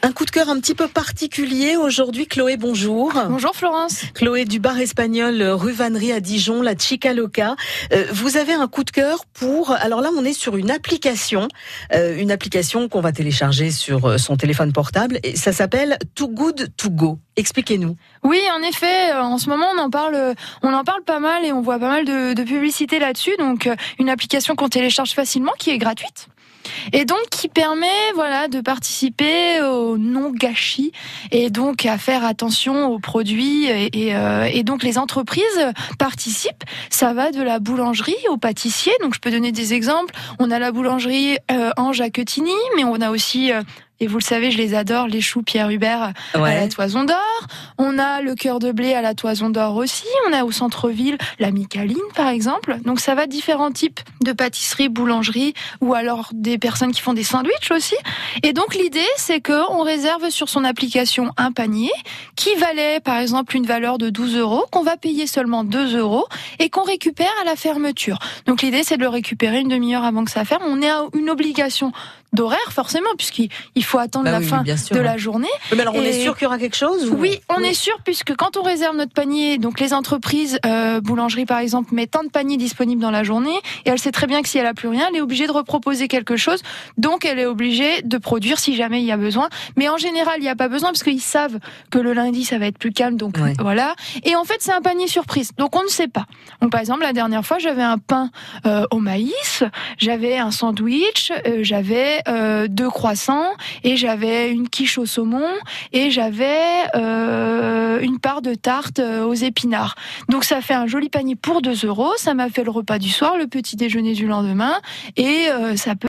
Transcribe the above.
Un coup de cœur un petit peu particulier aujourd'hui. Chloé, bonjour. Bonjour Florence. Chloé du bar espagnol rue Vannerie à Dijon, la Chica Loca. Euh, vous avez un coup de cœur pour. Alors là, on est sur une application, euh, une application qu'on va télécharger sur euh, son téléphone portable. Et ça s'appelle Too Good To Go. Expliquez-nous. Oui, en effet, en ce moment, on en parle, on en parle pas mal et on voit pas mal de, de publicité là-dessus. Donc, une application qu'on télécharge facilement, qui est gratuite et donc qui permet voilà de participer au non gâchis et donc à faire attention aux produits et, euh, et, donc les entreprises participent. Ça va de la boulangerie au pâtissier. Donc je peux donner des exemples. On a la boulangerie euh, Ange mais on a aussi euh, et vous le savez, je les adore, les choux Pierre Hubert à la Toison d'Or. On a le cœur de blé à la Toison d'Or aussi. On a au centre-ville la Micaline, par exemple. Donc ça va différents types de pâtisseries, boulangeries, ou alors des personnes qui font des sandwichs aussi. Et donc l'idée, c'est qu'on réserve sur son application un panier qui valait, par exemple, une valeur de 12 euros, qu'on va payer seulement 2 euros et qu'on récupère à la fermeture. Donc l'idée, c'est de le récupérer une demi-heure avant que ça ferme. On est à une obligation d'horaire forcément puisqu'il faut attendre bah la fin de la journée. Mais alors on est sûr qu'il y aura quelque chose Oui, on est sûr puisque quand on réserve notre panier, donc les entreprises euh, boulangeries par exemple mettent tant de paniers disponibles dans la journée et elle sait très bien que si elle a plus rien, elle est obligée de reproposer quelque chose. Donc elle est obligée de produire si jamais il y a besoin. Mais en général, il n'y a pas besoin parce qu'ils savent que le lundi ça va être plus calme. Donc voilà. Et en fait, c'est un panier surprise. Donc on ne sait pas. Donc par exemple, la dernière fois, j'avais un pain euh, au maïs, j'avais un sandwich, euh, j'avais euh, deux croissants et j'avais une quiche au saumon et j'avais euh, une part de tarte euh, aux épinards. Donc ça fait un joli panier pour 2 euros. Ça m'a fait le repas du soir, le petit déjeuner du lendemain et ça peut